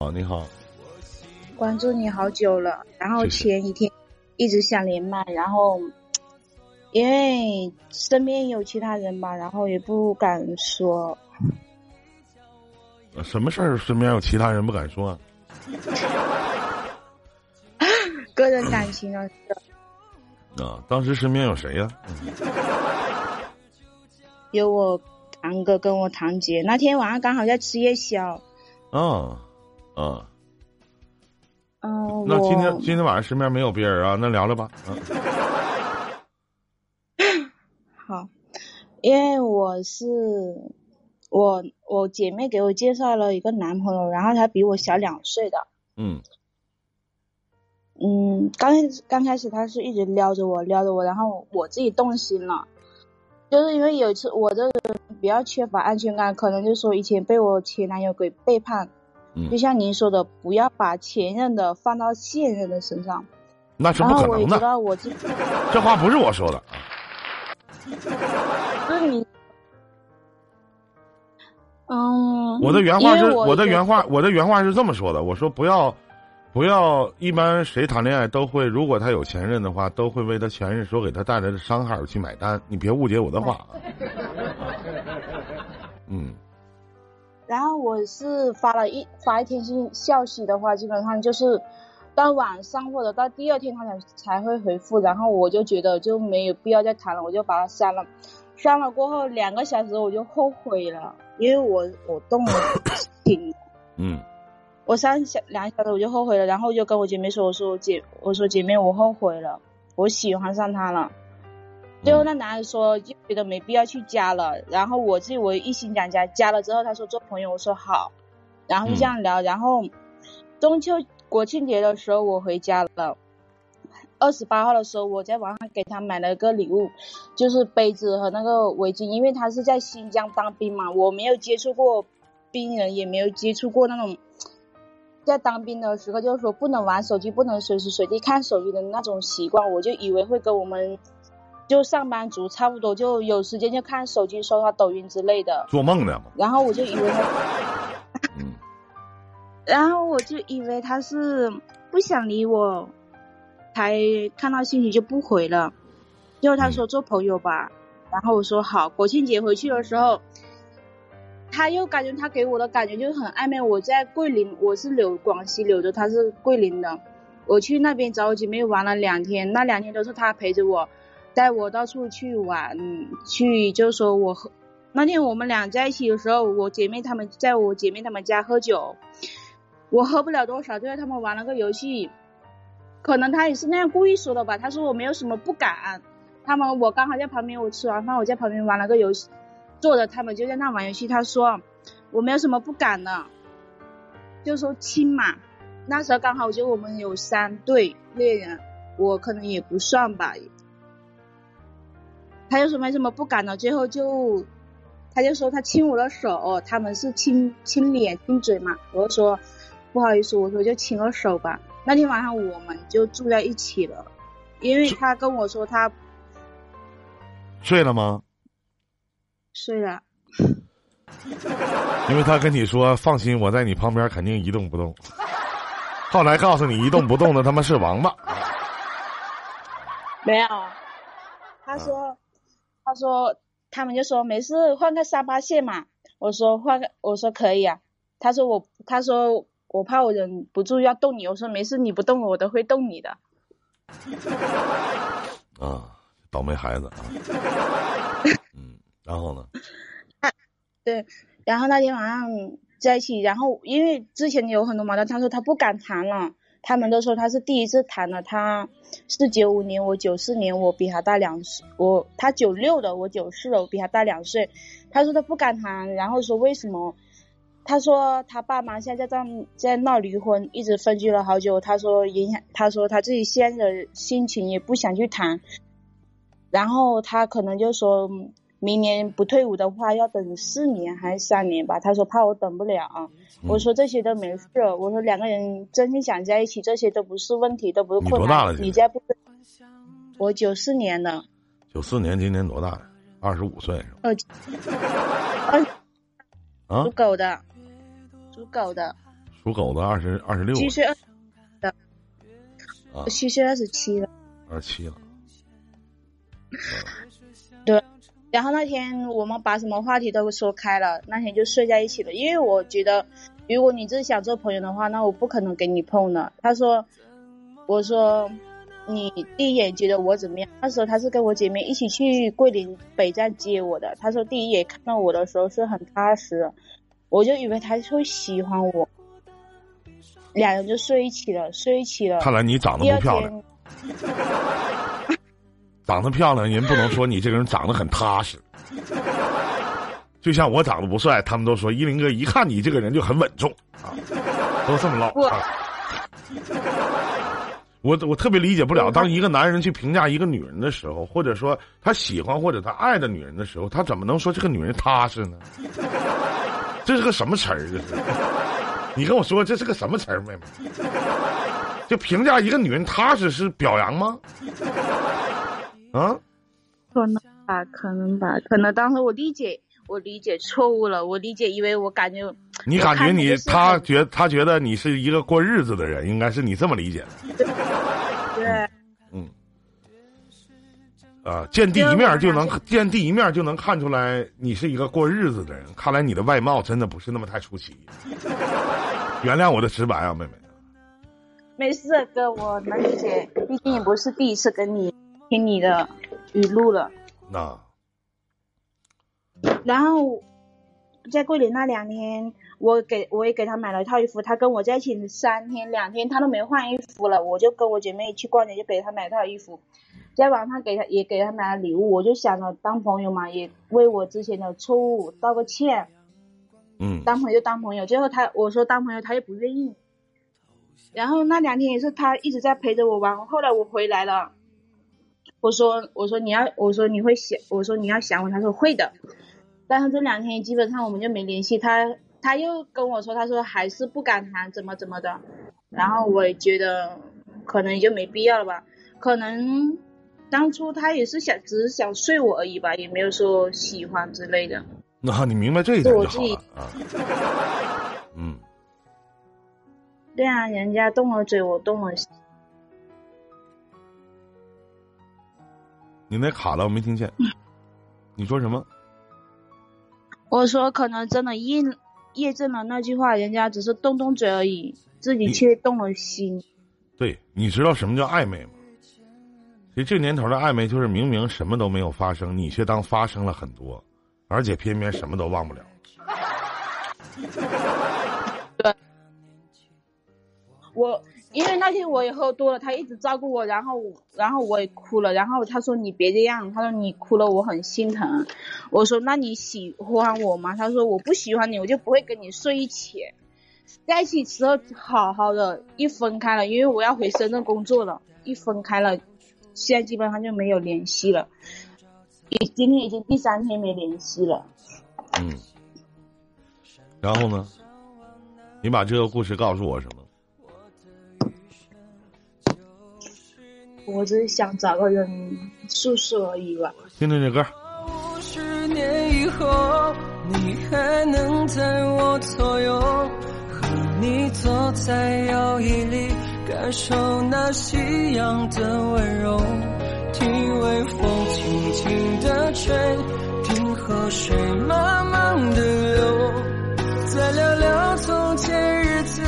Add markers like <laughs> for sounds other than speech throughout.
好，你好。关注你好久了，然后前几天一直想连麦，然后 <tsk> 因为身边有其他人吧，然后也不敢说。什么事儿？身边有其他人不敢说？啊 <laughs> 个人感情啊。啊，当时身边有谁呀？有我堂哥跟我堂姐，那天晚上刚好在吃夜宵。啊，啊。嗯，那今天今天晚上身边没有别人啊？那聊聊吧。<laughs> 好，因为我是我我姐妹给我介绍了一个男朋友，然后他比我小两岁的。嗯。嗯，刚开刚开始他是一直撩着我撩着我，然后我自己动心了，就是因为有一次我这人比较缺乏安全感，可能就说以前被我前男友给背叛，嗯，就像您说的，不要把前任的放到现任的身上，那是不可能的。我这这话不是我说的，不是你，嗯，我的原话是我的原话，我的原话是这么说的，我说不要。不要，一般谁谈恋爱都会，如果他有前任的话，都会为他前任所给他带来的伤害而去买单。你别误解我的话。<laughs> 嗯。然后我是发了一发一天信消息的话，基本上就是到晚上或者到第二天他才才会回复。然后我就觉得就没有必要再谈了，我就把他删了。删了过后两个小时我就后悔了，因为我我动了心。嗯。我三小两小时我就后悔了，然后就跟我姐妹说：“我说姐，我说姐妹，我后悔了，我喜欢上他了。”最后那男的说就觉得没必要去加了，然后我自己我一心想加，加了之后他说做朋友，我说好，然后就这样聊，然后中秋国庆节的时候我回家了，二十八号的时候我在网上给他买了个礼物，就是杯子和那个围巾，因为他是在新疆当兵嘛，我没有接触过兵人，也没有接触过那种。在当兵的时候，就是说不能玩手机，不能随时随地看手机的那种习惯，我就以为会跟我们就上班族差不多，就有时间就看手机、刷刷抖音之类的。做梦呢。然后我就以为他，嗯，<laughs> 然后我就以为他是不想理我，才看到信息就不回了。最后他说做朋友吧，然后我说好。国庆节回去的时候。他又感觉他给我的感觉就是很暧昧。我在桂林，我是柳广西柳州，他是桂林的。我去那边找我姐妹玩了两天，那两天都是他陪着我，带我到处去玩，去就说我喝。那天我们俩在一起的时候，我姐妹他们在我姐妹他们家喝酒，我喝不了多少，就在他们玩了个游戏，可能他也是那样故意说的吧。他说我没有什么不敢，他们我刚好在旁边，我吃完饭我在旁边玩了个游戏。坐着，他们就在那玩游戏。他说：“我没有什么不敢的，就说亲嘛。那时候刚好就我们有三对恋人，我可能也不算吧。他就说没什么不敢的。最后就，他就说他亲我的手，他们是亲亲脸亲嘴嘛。我就说不好意思，我说就亲个手吧。那天晚上我们就住在一起了，因为他跟我说他睡了吗？”睡了，<laughs> 因为他跟你说放心，我在你旁边肯定一动不动。后来告诉你一动不动的他妈是王八。没有，他说，他说他们就说没事，换个沙发线嘛。我说换个，我说可以啊。他说我，他说我怕我忍不住要动你。我说没事，你不动我，我都会动你的。<laughs> 啊，倒霉孩子啊。<laughs> 然后呢？他 <laughs> 对，然后那天晚上在一起，然后因为之前有很多矛盾，他说他不敢谈了，他们都说他是第一次谈了。他是九五年，我九四年，我比他大两岁，我他九六的，我九四的，我比他大两岁。他说他不敢谈，然后说为什么？他说他爸妈现在在在闹离婚，一直分居了好久。他说影响，他说他自己现在的心情也不想去谈，然后他可能就说。明年不退伍的话，要等四年还是三年吧？他说怕我等不了。我说这些都没事。我说两个人真心想在一起，这些都不是问题，都不是困难。你多大了？你再不，我九四年的。九四年，今年多大？二十五岁。二二啊？属狗的，属狗的。属属狗的二十二十六，七岁二的，啊，七岁二十七了。二十七了。然后那天我们把什么话题都说开了，那天就睡在一起了。因为我觉得，如果你只是想做朋友的话，那我不可能给你碰的。他说，我说，你第一眼觉得我怎么样？那时候他是跟我姐妹一起去桂林北站接我的。他说第一眼看到我的时候是很踏实，我就以为他会喜欢我，两人就睡一起了，睡一起了。看来你长得不漂亮天，，<laughs> 长得漂亮人不能说你这个人长得很踏实。就像我长得不帅，他们都说依林哥一看你这个人就很稳重啊，都这么唠啊。我我特别理解不了，当一个男人去评价一个女人的时候，或者说他喜欢或者他爱的女人的时候，他怎么能说这个女人踏实呢？这是个什么词儿？这是？你跟我说这是个什么词儿，妹妹？就评价一个女人踏实是表扬吗？啊？可能吧，可能吧，可能当时我理解我理解错误了，我理解因为我感觉你感觉你他觉他觉得你是一个过日子的人，应该是你这么理解的 <laughs> 对嗯啊。见第一面就能见第一面就能看出来你是一个过日子的人，看来你的外貌真的不是那么太出奇。原谅我的直白啊，妹妹。没事哥，我能理解，毕竟也不是第一次跟你听你的语录了。那然后在桂林那两天，我给我也给他买了一套衣服，他跟我在一起三天两天，他都没换衣服了，我就跟我姐妹去逛街，就给他买了套衣服，在网上给他也给他买了礼物，我就想着当朋友嘛，也为我之前的错误道个歉。嗯当朋友当朋友，最后他我说当朋友，他又不愿意。然后那两天也是他一直在陪着我玩，后来我回来了，我说我说你要我说你会想我说你要想我，他说会的。但是这两天基本上我们就没联系，他他又跟我说，他说还是不敢谈，怎么怎么的。然后我也觉得可能也就没必要了吧，可能当初他也是想只是想睡我而已吧，也没有说喜欢之类的。那你明白这一点就好是我自己了啊。嗯，对啊，人家动了嘴，我动了心。你那卡了，我没听见。你说什么？我说可能真的印验证了那句话，人家只是动动嘴而已，自己却动了心。对，你知道什么叫暧昧吗？其实这年头的暧昧就是明明什么都没有发生，你却当发生了很多，而且偏偏什么都忘不了。我因为那天我也喝多了，他一直照顾我，然后然后我也哭了，然后他说你别这样，他说你哭了我很心疼。我说那你喜欢我吗？他说我不喜欢你，我就不会跟你睡一起。在一起时候好好的，一分开了，因为我要回深圳工作了，一分开了，现在基本上就没有联系了。已今天已经第三天没联系了。嗯，然后呢？你把这个故事告诉我什么？我只是想找个人诉说而已吧。听听这歌。五十年以后，你还能在我左右，和你坐在摇椅里，感受那夕阳的温柔，听微风轻轻的吹，听河水慢慢的流，再聊聊从前日子，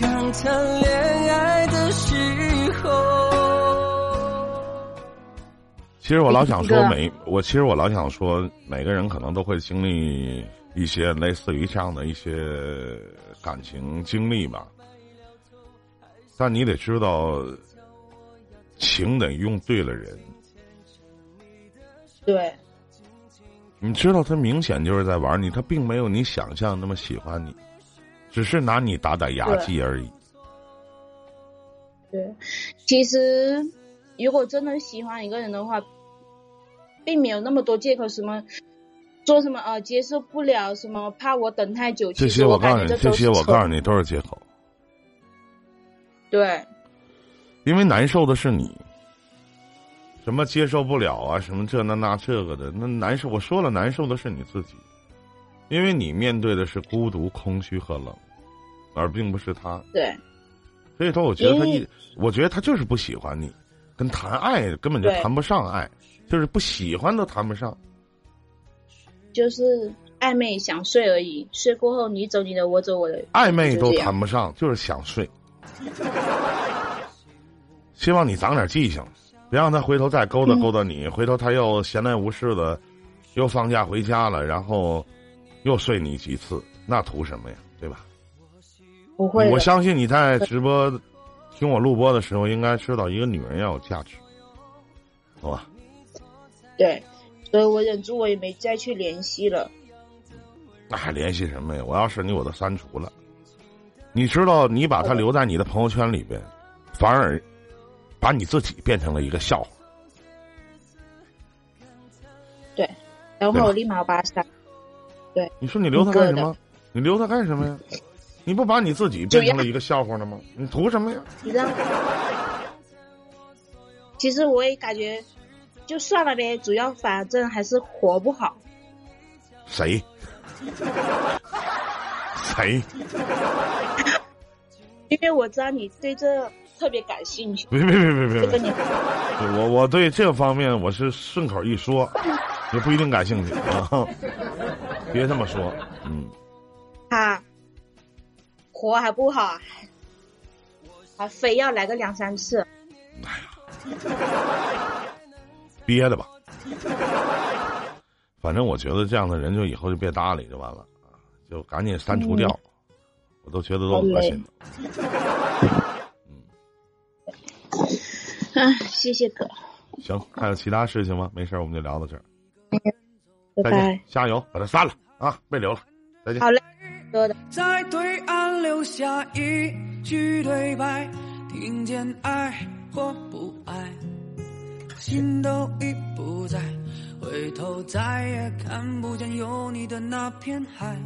感叹恋爱其实我老想说每我其实我老想说每个人可能都会经历一些类似于这样的一些感情经历吧，但你得知道，情得用对了人。对，你知道他明显就是在玩你，他并没有你想象那么喜欢你，只是拿你打打牙祭而已。对，其实如果真的喜欢一个人的话，并没有那么多借口，什么说什么呃接受不了，什么怕我等太久。这些我告诉你，这些我告诉你都是借口，对因为难受的是你。什么接受不了啊？什么这那那这个的，那难受。我说了，难受的是你自己，因为你面对的是孤独、空虚和冷。而并不是他。对所以说，我觉得他一，我觉得他就是不喜欢你，跟谈爱根本就谈不上爱，就是不喜欢都谈不上。就是暧昧想睡而已，睡过后你走你的，我走我的，暧昧都谈不上，就是想睡。<laughs> 希望你长点记性，别让他回头再勾搭嗯勾搭你，回头他又闲来无事的，又放假回家了，然后又睡你几次，那图什么呀？对吧？不会我相信你在直播听我录播的时候，应该知道一个女人要有价值，好吧？对，所以我忍住，我也没再去联系了。那还联系什么呀？我要是你，我都删除了。你知道，你把他留在你的朋友圈里边，反而把你自己变成了一个笑话。对，等会儿我立马把他删。对你说你留他干什么？你留他干什么呀？你不把你自己变成了一个笑话了吗？你图什么呀？你知道？其实我也感觉，就算了呗，主要反正还是活不好。谁？谁？因为我知道你对这特别感兴趣，别别别别别我我对这方面我是顺口一说，也不一定感兴趣啊。<laughs> 别这么说，嗯，他活还不好，还非要来个两三次。憋的吧。反正我觉得这样的人就以后就别搭理就完了，啊就赶紧删除掉，我都觉得都恶心了。啊，谢谢哥，行，还有其他事情吗？没事儿，我们就聊到这儿。拜再见拜。，加油，把它删了啊，别留了，再见。好嘞，哥的。在对岸留下一句对白，听见爱或不爱，心都已不在，回头再也看不见有你的那片海。